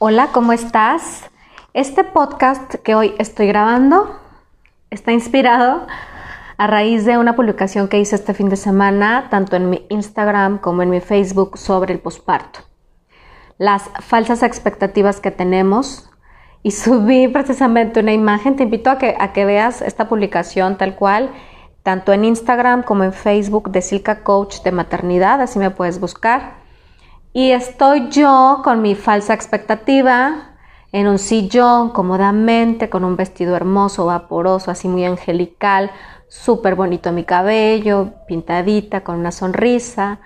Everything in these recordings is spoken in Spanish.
Hola, ¿cómo estás? Este podcast que hoy estoy grabando está inspirado a raíz de una publicación que hice este fin de semana, tanto en mi Instagram como en mi Facebook, sobre el posparto. Las falsas expectativas que tenemos. Y subí precisamente una imagen. Te invito a que, a que veas esta publicación tal cual, tanto en Instagram como en Facebook de Silka Coach de Maternidad, así me puedes buscar. Y estoy yo con mi falsa expectativa en un sillón cómodamente, con un vestido hermoso, vaporoso, así muy angelical, súper bonito mi cabello, pintadita, con una sonrisa,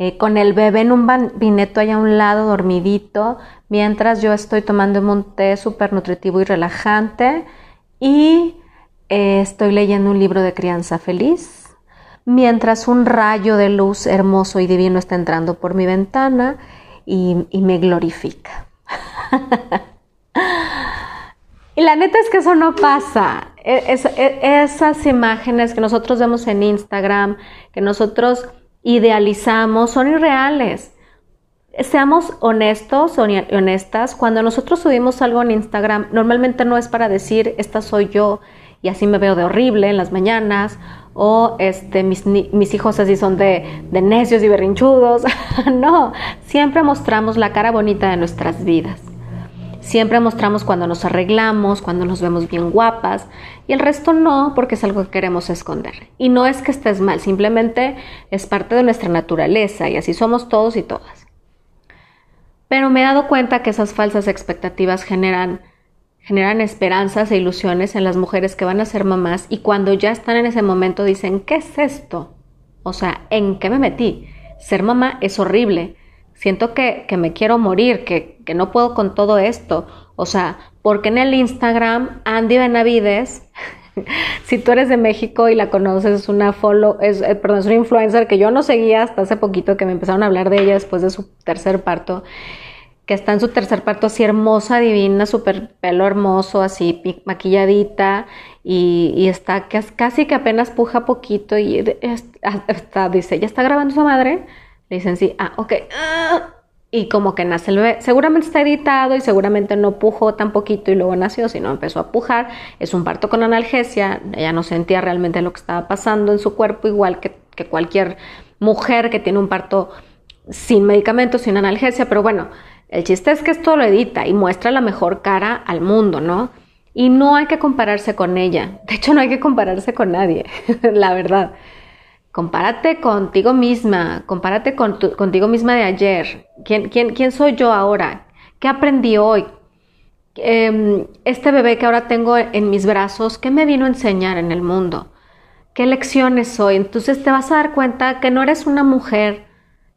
eh, con el bebé en un vineto allá a un lado, dormidito, mientras yo estoy tomando un té súper nutritivo y relajante y eh, estoy leyendo un libro de crianza feliz mientras un rayo de luz hermoso y divino está entrando por mi ventana y, me glorifica. y la neta es que eso no pasa. E, e, esas imágenes que nosotros vemos en Instagram, que nosotros idealizamos, son irreales. Seamos honestos honestas, cuando nosotros subimos algo en Instagram, normalmente no es para decir, esta soy yo y así me veo de horrible en las mañanas, o este, mis, mis hijos así son de, de necios y berrinchudos. no, siempre mostramos la cara bonita de nuestras vidas. Siempre mostramos cuando nos arreglamos, cuando nos vemos bien guapas y el resto no porque es algo que queremos esconder. Y no es que estés mal, simplemente es parte de nuestra naturaleza y así somos todos y todas. Pero me he dado cuenta que esas falsas expectativas generan generan esperanzas e ilusiones en las mujeres que van a ser mamás y cuando ya están en ese momento dicen, ¿qué es esto? O sea, ¿en qué me metí? Ser mamá es horrible. Siento que, que me quiero morir, que, que, no puedo con todo esto. O sea, porque en el Instagram Andy Benavides, si tú eres de México y la conoces, es una follow, es, eh, perdón, es una influencer que yo no seguía hasta hace poquito que me empezaron a hablar de ella después de su tercer parto que está en su tercer parto así hermosa, divina, súper pelo hermoso, así maquilladita y, está casi que apenas puja poquito y está, dice, ¿ya está grabando su madre? Le dicen, sí, ah, ok. y como que nace el bebé, seguramente está editado y seguramente no pujó tan poquito y luego nació, sino empezó a pujar. Es un parto con analgesia, ella no sentía realmente lo que estaba pasando en su cuerpo, igual que cualquier mujer que tiene un parto sin medicamentos, sin analgesia, pero bueno, el chiste es que esto lo edita y muestra la mejor cara al mundo, ¿no? Y no hay que compararse con ella. De hecho, no hay que compararse con nadie, la verdad. Compárate contigo misma, compárate con contigo misma de ayer. ¿Quién, quién, quién soy yo ahora? ¿Qué aprendí hoy? Em, este bebé que ahora tengo en mis brazos, ¿qué me vino a enseñar en el mundo? ¿Qué lecciones soy? Entonces te vas a dar cuenta que no eres una mujer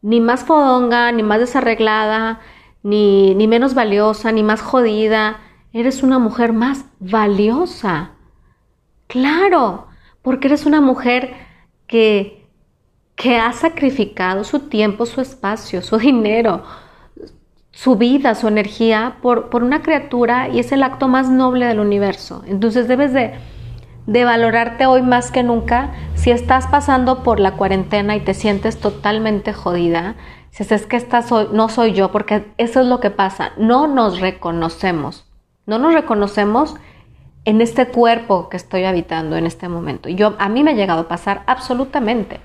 ni más fodonga, ni más desarreglada, ni, ni menos valiosa, ni más jodida. Eres una mujer más valiosa. Claro, porque eres una mujer que, que ha sacrificado su tiempo, su espacio, su dinero, su vida, su energía por, por, una criatura y es el acto más noble del universo. Entonces debes de, de, valorarte hoy más que nunca si estás pasando por la cuarentena y te sientes totalmente jodida, si es que esta soy, no soy yo, porque eso es lo que pasa, no nos reconocemos, no nos reconocemos en este cuerpo que estoy habitando en este momento. Yo, a mí me ha llegado a pasar absolutamente.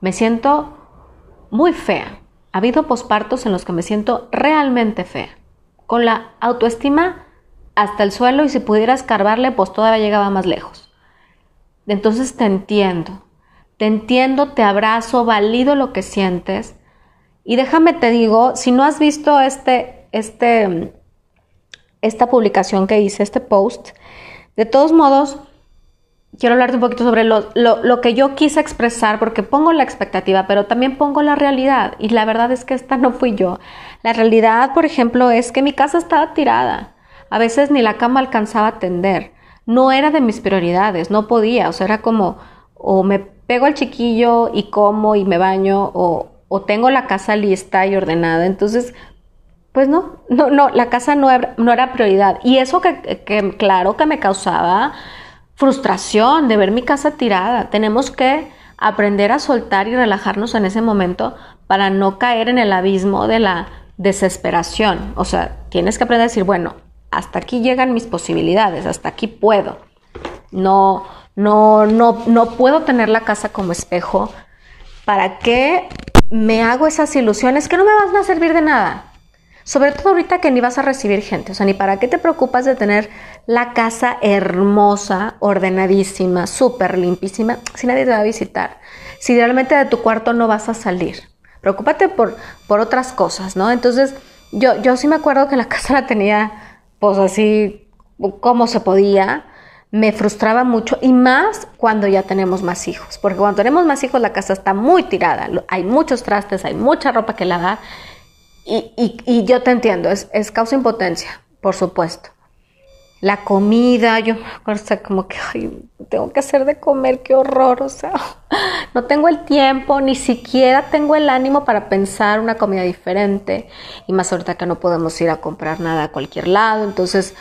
Me siento muy fea. Ha habido pospartos en los que me siento realmente fea, con la autoestima hasta el suelo y si pudiera escarbarle, pues todavía llegaba más lejos. Entonces te entiendo, te entiendo, te abrazo, valido lo que sientes y déjame te digo, si no has visto este, este, esta publicación que hice, este post, de todos modos, quiero hablarte un poquito sobre lo, lo, que yo quise expresar, porque pongo la expectativa, pero también pongo la realidad. Y la verdad es que esta no fui yo. La realidad, por ejemplo, es que mi casa estaba tirada. A veces ni la cama alcanzaba a tender. No era de mis prioridades, no podía. O sea, era como, o me pego al chiquillo y como y me baño, o, o tengo la casa lista y ordenada. Entonces, pues no, no, no, la casa no era, no era prioridad. Y eso que, claro que me causaba frustración de ver mi casa tirada. Tenemos que aprender a soltar y relajarnos en ese momento para no caer en el abismo de la desesperación. O sea, tienes que aprender a decir, bueno, hasta aquí llegan mis posibilidades, hasta aquí puedo. No, no, no, no puedo tener la casa como espejo. ¿Para qué me hago esas ilusiones que no me van a servir de nada? Sobre todo ahorita que ni vas a recibir gente, o sea, ni para qué te preocupas de tener la casa hermosa, ordenadísima, súper limpísima, si nadie te va a visitar, si realmente de tu cuarto no vas a salir. Preocúpate por, por otras cosas, ¿no? Entonces, yo, yo sí me acuerdo que la casa la tenía, pues así, como se podía, me frustraba mucho y más cuando ya tenemos más hijos, porque cuando tenemos más hijos la casa está muy tirada, hay muchos trastes, hay mucha ropa que lavar y, y, yo te entiendo, es, es, causa impotencia, por supuesto. La comida, yo me acuerdo, como que, tengo que hacer de comer, qué horror, o sea, no tengo el tiempo, ni siquiera tengo el ánimo para pensar una comida diferente. Y más ahorita que no podemos ir a comprar nada a cualquier lado, entonces,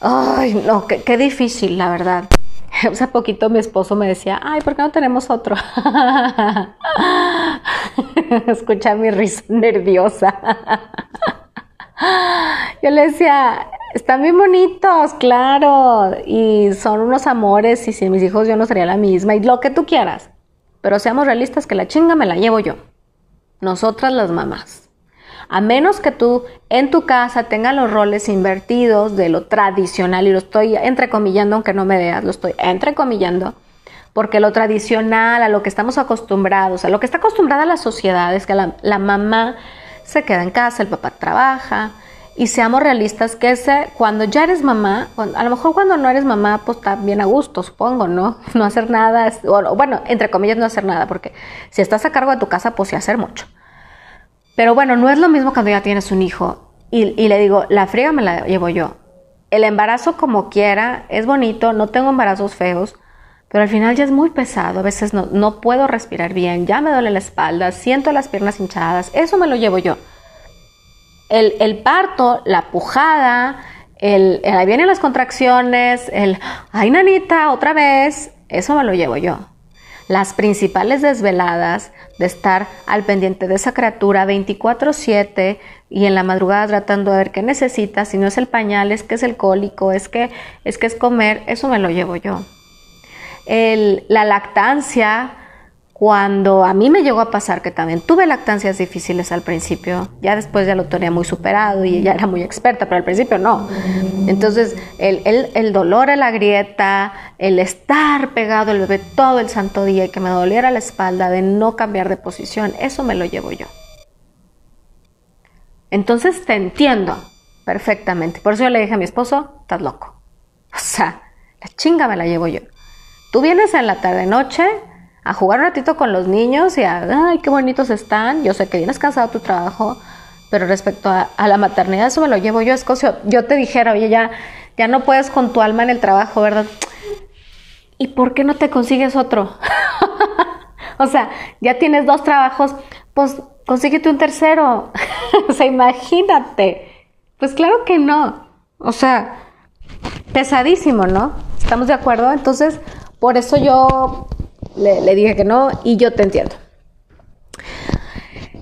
ay, no, qué, difícil, la verdad. Hace poquito mi esposo me decía, ay, ¿por qué no tenemos otro? Escucha mi risa nerviosa. Yo le decía, están bien bonitos, claro, y son unos amores, y sin mis hijos yo no sería la misma, y lo que tú quieras. Pero seamos realistas que la chinga me la llevo yo. Nosotras las mamás. A menos que tú en tu casa tengas los roles invertidos de lo tradicional, y lo estoy entrecomillando, aunque no me veas, lo estoy entrecomillando, porque lo tradicional, a lo que estamos acostumbrados, a lo que está acostumbrada la sociedad, es que la, mamá se queda en casa, el papá trabaja, y seamos realistas que ese, cuando ya eres mamá, a lo mejor cuando no eres mamá, pues está bien a gusto, supongo, ¿no? No hacer nada, bueno, entre comillas no hacer nada, porque si estás a cargo de tu casa, pues sí hacer mucho. Pero bueno, no es lo mismo cuando ya tienes un hijo y, le digo, la friega me la llevo yo. El embarazo como quiera es bonito, no tengo embarazos feos, pero al final ya es muy pesado, a veces no, puedo respirar bien, ya me duele la espalda, siento las piernas hinchadas, eso me lo llevo yo. El, el parto, la pujada, el, el, ahí vienen las contracciones, el, ay nanita, otra vez, eso me lo llevo yo las principales desveladas de estar al pendiente de esa criatura 24/7 y en la madrugada tratando de ver qué necesita, si no es el pañal, es que es el cólico, es que es, que es comer, eso me lo llevo yo. La lactancia, cuando a mí me llegó a pasar que también tuve lactancias difíciles al principio, ya después ya lo tenía muy superado y ella era muy experta, pero al principio no. Entonces, el, el, el dolor en la grieta, el estar pegado el bebé todo el santo día y que me doliera la espalda de no cambiar de posición, eso me lo llevo yo. Entonces te entiendo perfectamente. Por eso yo le dije a mi esposo, estás loco. O sea, la chinga me la llevo yo. Tú vienes en la tarde-noche a jugar un ratito con los niños y a, ay, qué bonitos están. Yo sé que vienes cansado tu trabajo, pero respecto a, la maternidad, eso me lo llevo yo. Es como yo te dijera, oye, ya, ya no puedes con tu alma en el trabajo, ¿verdad? ¿Y por qué no te consigues otro? o sea, ya tienes dos trabajos, pues consíguete un tercero. o sea, imagínate. Pues claro que no. O sea, pesadísimo, ¿no? ¿Estamos de acuerdo? Entonces, por eso yo le, dije que no y yo te entiendo.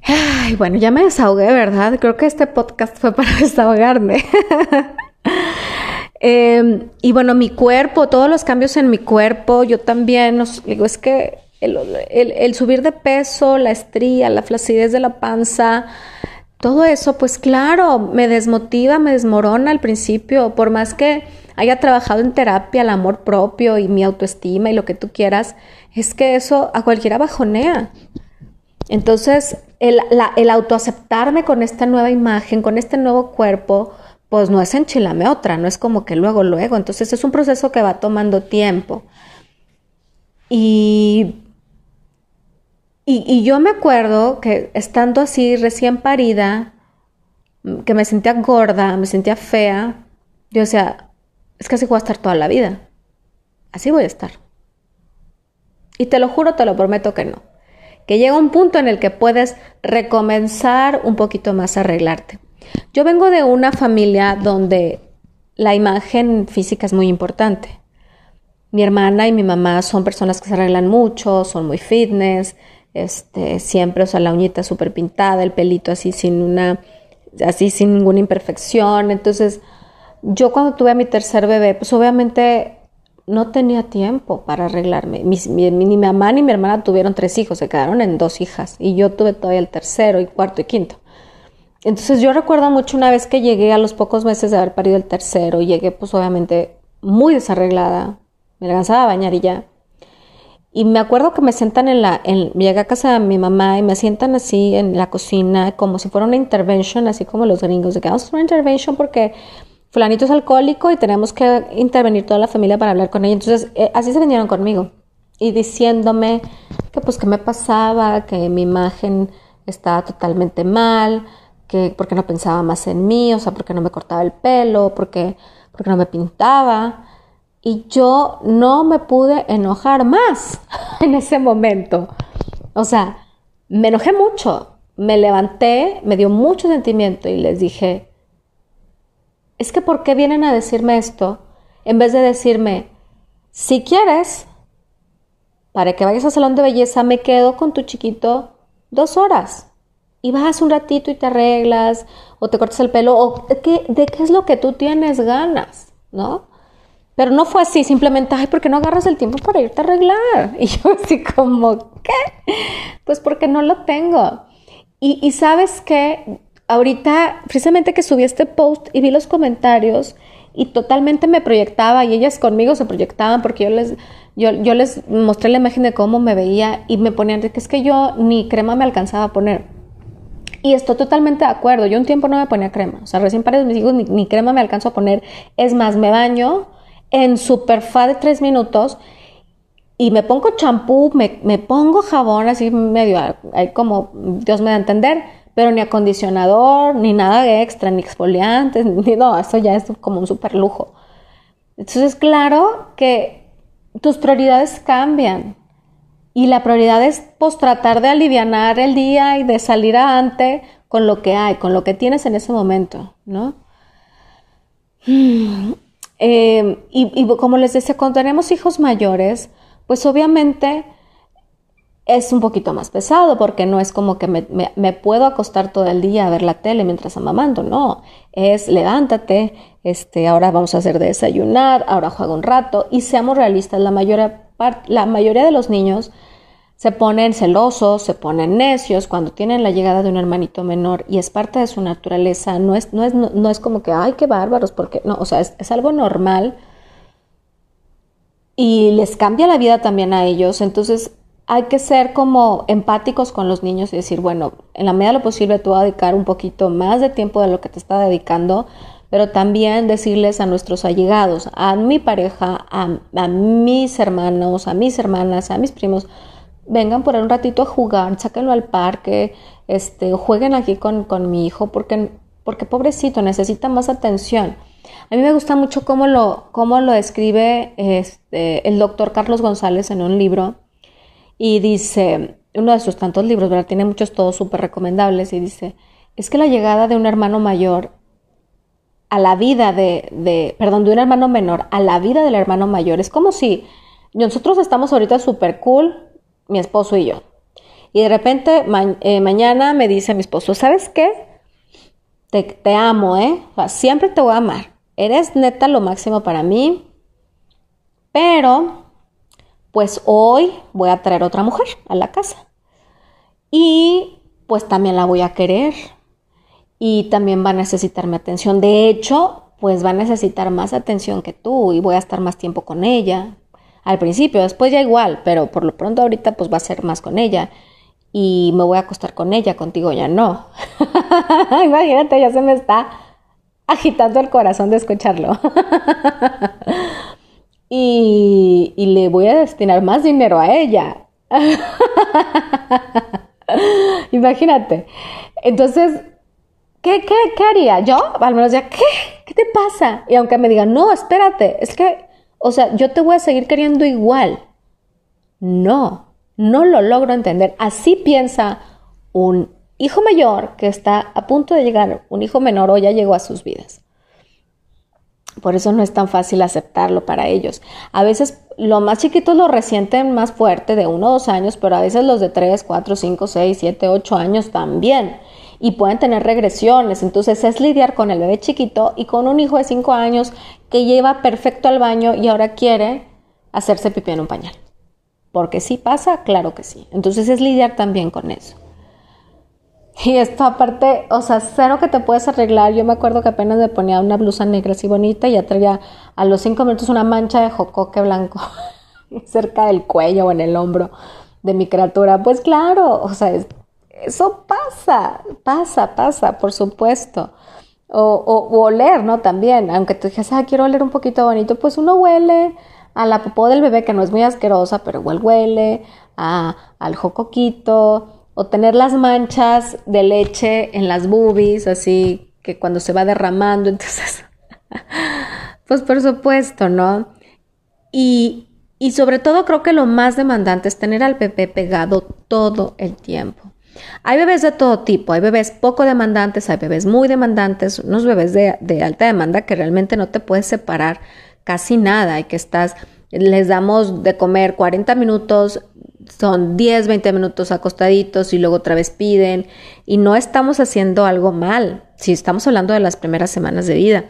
Ay, bueno, ya me desahogué, ¿verdad? Creo que este podcast fue para desahogarme. Em, y bueno, mi cuerpo, todos los cambios en mi cuerpo, yo también, digo, es que el, subir de peso, la estría, la flacidez de la panza, todo eso, pues claro, me desmotiva, me desmorona al principio, por más que haya trabajado en terapia, el amor propio y mi autoestima y lo que tú quieras, es que eso a cualquiera bajonea. Entonces, el, el autoaceptarme con esta nueva imagen, con este nuevo cuerpo, pues no es enchilame otra, no es como que luego, luego. Entonces es un proceso que va tomando tiempo. Y, y, y yo me acuerdo que estando así recién parida, que me sentía gorda, me sentía fea, yo decía, es que así voy a estar toda la vida. Así voy a estar. Y te lo juro, te lo prometo que no. Que llega un punto en el que puedes recomenzar un poquito más a arreglarte. Yo vengo de una familia donde la imagen física es muy importante. Mi hermana y mi mamá son personas que se arreglan mucho, son muy fitness, este, siempre, o sea, la uñita súper pintada, el pelito así sin una, así sin ninguna imperfección. Entonces, yo cuando tuve a mi tercer bebé, pues obviamente no tenía tiempo para arreglarme. ni mi mamá ni mi hermana tuvieron tres hijos, se quedaron en dos hijas y yo tuve todavía el tercero y cuarto y quinto. Entonces yo recuerdo mucho una vez que llegué a los pocos meses de haber parido el tercero, llegué pues obviamente muy desarreglada, me alcanzaba a bañar y ya. Y me acuerdo que me sientan en la, llegué a casa de mi mamá y me sientan así en la cocina como si fuera una intervention, así como los gringos, de que vamos a una intervention porque fulanito es alcohólico y tenemos que intervenir toda la familia para hablar con ella. Entonces, eh, así se vinieron conmigo y diciéndome que pues qué me pasaba, que mi imagen estaba totalmente mal, que porque no pensaba más en mí, o sea, porque no me cortaba el pelo, porque, porque no me pintaba. Y yo no me pude enojar más en ese momento. O sea, me enojé mucho, me levanté, me dio mucho sentimiento y les dije, es que ¿por qué vienen a decirme esto en vez de decirme, si quieres, para que vayas al salón de belleza, me quedo con tu chiquito dos horas y vas un ratito y te arreglas o te cortas el pelo o de qué, de qué es lo que tú tienes ganas, ¿no? Pero no fue así, simplemente, ay, ¿por qué no agarras el tiempo para irte a arreglar? Y yo así como, ¿qué? Pues porque no lo tengo. Y, y sabes qué, ahorita, precisamente que subí este post y vi los comentarios y totalmente me proyectaba y ellas conmigo se proyectaban porque yo les, yo, yo les mostré la imagen de cómo me veía y me ponían que es que yo ni crema me alcanzaba a poner. Y estoy totalmente de acuerdo. Yo un tiempo no me ponía crema. O sea, recién para mis hijos ni, crema me alcanzo a poner. Es más, me baño en super fa de tres minutos y me pongo champú, me, me, pongo jabón así medio, ahí como Dios me da a entender pero ni acondicionador, ni nada extra, ni exfoliantes, ni no, eso ya es como un super lujo. Entonces, claro que tus prioridades cambian. Y la prioridad es pues tratar de aliviar el día y de salir adelante con lo que hay, con lo que tienes en ese momento, ¿no? Eh, y, y como les decía, cuando tenemos hijos mayores, pues obviamente es un poquito más pesado porque no es como que me, puedo acostar todo el día a ver la tele mientras amamando, no, es levántate, este, ahora vamos a hacer desayunar, ahora juega un rato y seamos realistas, la mayoría, la mayoría de los niños se ponen celosos, se ponen necios cuando tienen la llegada de un hermanito menor y es parte de su naturaleza, no es, no es, no, es como que, ay, qué bárbaros, porque no, o sea, es, es algo normal y les cambia la vida también a ellos, entonces hay que ser como empáticos con los niños y decir, bueno, en la medida de lo posible tú vas a dedicar un poquito más de tiempo de lo que te está dedicando, pero también decirles a nuestros allegados, a mi pareja, a, mis hermanos, a mis hermanas, a mis primos, vengan por un ratito a jugar, sáquenlo al parque, este, jueguen aquí con, mi hijo, porque, porque pobrecito, necesita más atención. A mí me gusta mucho cómo lo, cómo lo describe este, el doctor Carlos González en un libro y dice, uno de sus tantos libros, ¿verdad? Tiene muchos todos súper recomendables y dice, es que la llegada de un hermano mayor a la vida de, de, perdón, de un hermano menor a la vida del hermano mayor es como si nosotros estamos ahorita súper cool, mi esposo y yo. Y de repente eh, mañana me dice mi esposo, ¿sabes qué? Te, te amo, ¿eh? siempre te voy a amar. Eres neta lo máximo para mí, pero pues hoy voy a traer otra mujer a la casa. Y pues también la voy a querer y también va a necesitar mi atención. De hecho, pues va a necesitar más atención que tú y voy a estar más tiempo con ella. Al principio, después ya igual, pero por lo pronto ahorita pues va a ser más con ella y me voy a acostar con ella, contigo ya no. Imagínate, ya se me está agitando el corazón de escucharlo. y, le voy a destinar más dinero a ella. Imagínate. Entonces, ¿qué, qué, ¿qué, haría? Yo, al menos ya, ¿qué? ¿Qué te pasa? Y aunque me digan, no, espérate, es que, o sea, yo te voy a seguir queriendo igual. No, no lo logro entender. Así piensa un hijo mayor que está a punto de llegar, un hijo menor o ya llegó a sus vidas. Por eso no es tan fácil aceptarlo para ellos. A veces los más chiquitos lo resienten más fuerte, de uno o dos años, pero a veces los de tres, cuatro, cinco, seis, siete, ocho años también. y pueden tener regresiones. Entonces es lidiar con el bebé chiquito y con un hijo de 5 años que lleva perfecto al baño y ahora quiere hacerse pipí en un pañal. Porque sí pasa, claro que sí. Entonces es lidiar también con eso. Y esto aparte, o sea, cero que te puedes arreglar. Yo me acuerdo que apenas me ponía una blusa negra así bonita y ya traía a los cinco minutos una mancha de jocoque blanco cerca del cuello o en el hombro de mi criatura. Pues claro, o sea, eso pasa, pasa, pasa, por supuesto. O, oler, ¿no? También, aunque tú dijes, ah, quiero oler un poquito bonito, pues uno huele a la popó del bebé, que no es muy asquerosa, pero igual huele, a, al jocoquito, o tener las manchas de leche en las boobies, así que cuando se va derramando, entonces, pues por supuesto, ¿no? Y, y sobre todo creo que lo más demandante es tener al bebé pegado todo el tiempo. Hay bebés de todo tipo, hay bebés poco demandantes, hay bebés muy demandantes, unos bebés de, de alta demanda que realmente no te puedes separar casi nada y que estás, les damos de comer 40 minutos son 10, 20 minutos acostaditos y luego otra vez piden. Y no estamos haciendo algo mal, si estamos hablando de las primeras semanas de vida,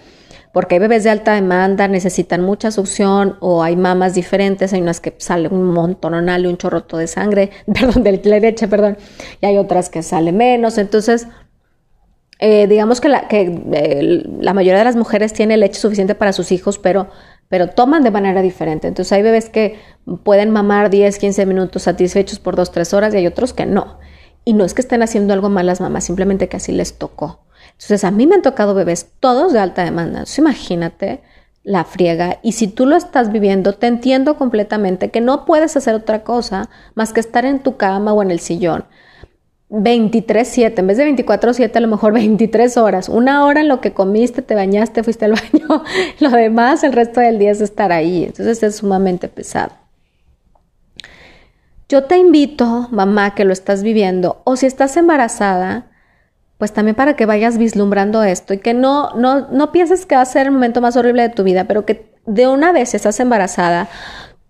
porque hay bebés de alta demanda, necesitan mucha succión o hay mamas diferentes, hay unas que sale un montonal y un chorroto de sangre, perdón, de leche, perdón, y hay otras que sale menos, entonces... Eh, digamos que, la, que eh, la mayoría de las mujeres tiene leche suficiente para sus hijos, pero pero toman de manera diferente. Entonces hay bebés que pueden mamar 10, 15 minutos satisfechos por 2, 3 horas y hay otros que no. Y no es que estén haciendo algo mal las mamás, simplemente que así les tocó. Entonces a mí me han tocado bebés todos de alta demanda. Entonces imagínate la friega. Y si tú lo estás viviendo, te entiendo completamente que no puedes hacer otra cosa más que estar en tu cama o en el sillón 23-7, en vez de 24-7, a lo mejor 23 horas. Una hora en lo que comiste, te bañaste, fuiste al baño. lo demás, el resto del día es estar ahí. Entonces es sumamente pesado. Yo te invito, mamá, que lo estás viviendo, o si estás embarazada, pues también para que vayas vislumbrando esto y que no, no, no pienses que va a ser el momento más horrible de tu vida, pero que de una vez estás embarazada,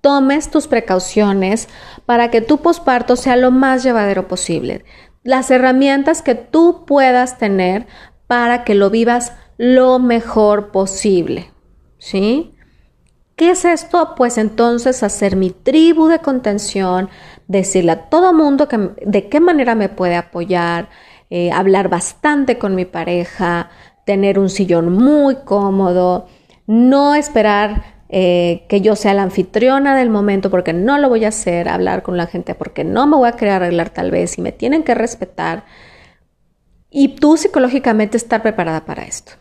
tomes tus precauciones para que tu posparto sea lo más llevadero posible las herramientas que tú puedas tener para que lo vivas lo mejor posible. ¿Sí? ¿Qué es esto? Pues entonces hacer mi tribu de contención, decirle a todo mundo que, de qué manera me puede apoyar, eh, hablar bastante con mi pareja, tener un sillón muy cómodo, no esperar eh, que yo sea la anfitriona del momento porque no lo voy a hacer, hablar con la gente porque no me voy a querer arreglar tal vez y me tienen que respetar. Y tú psicológicamente estar preparada para esto.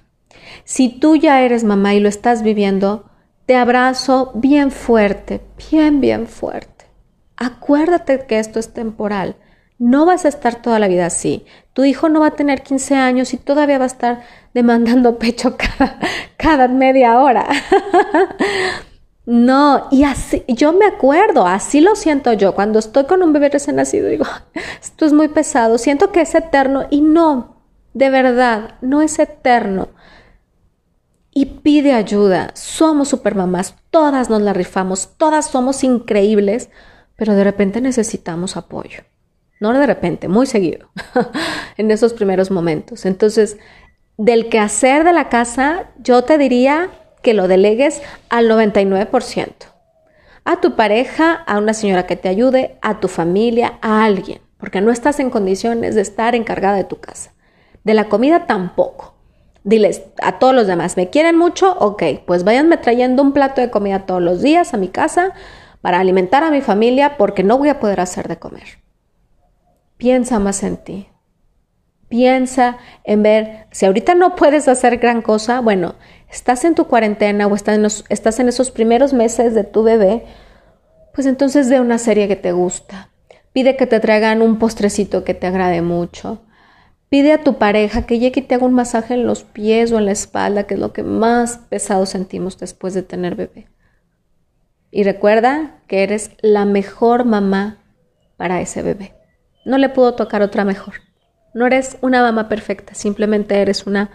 Si tú ya eres mamá y lo estás viviendo, te abrazo bien fuerte, bien, bien fuerte. Acuérdate que esto es temporal. No vas a estar toda la vida así. Tu hijo no va a tener 15 años y todavía va a estar demandando pecho cada, media hora. no, y así, yo me acuerdo, así lo siento yo. Cuando estoy con un bebé recién nacido, digo, esto es muy pesado, siento que es eterno y no, de verdad, no es eterno. Y pide ayuda. Somos supermamás, todas nos la rifamos, todas somos increíbles, pero de repente necesitamos apoyo no de repente, muy seguido, en esos primeros momentos. Entonces, del quehacer de la casa, yo te diría que lo delegues al 99%. A tu pareja, a una señora que te ayude, a tu familia, a alguien, porque no estás en condiciones de estar encargada de tu casa. De la comida tampoco. Diles a todos los demás, ¿me quieren mucho? Ok, pues váyanme trayendo un plato de comida todos los días a mi casa para alimentar a mi familia porque no voy a poder hacer de comer. Piensa más en ti. Piensa en ver, si ahorita no puedes hacer gran cosa, bueno, estás en tu cuarentena o estás en, esos primeros meses de tu bebé, pues entonces ve una serie que te gusta. Pide que te traigan un postrecito que te agrade mucho. Pide a tu pareja que llegue y te haga un masaje en los pies o en la espalda, que es lo que más pesado sentimos después de tener bebé. Y recuerda que eres la mejor mamá para ese bebé. No le pudo tocar otra mejor. No eres una mamá perfecta, simplemente eres una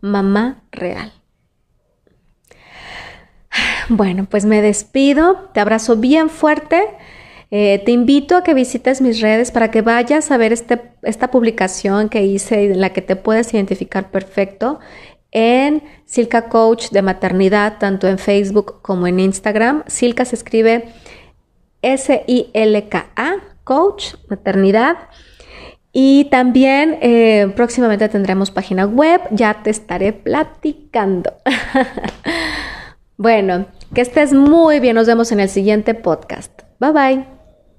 mamá real. Bueno, pues me despido, te abrazo bien fuerte Eh, te invito a que visites mis redes para que vayas a ver este, esta publicación que hice en la que te puedes identificar perfecto en Silka Coach de Maternidad, tanto en Facebook como en Instagram. Silka se escribe S-I-L-K-A, Coach, Maternidad. Y también eh, próximamente tendremos página web, ya te estaré platicando. bueno, que estés muy bien, nos vemos en el siguiente podcast. Bye bye.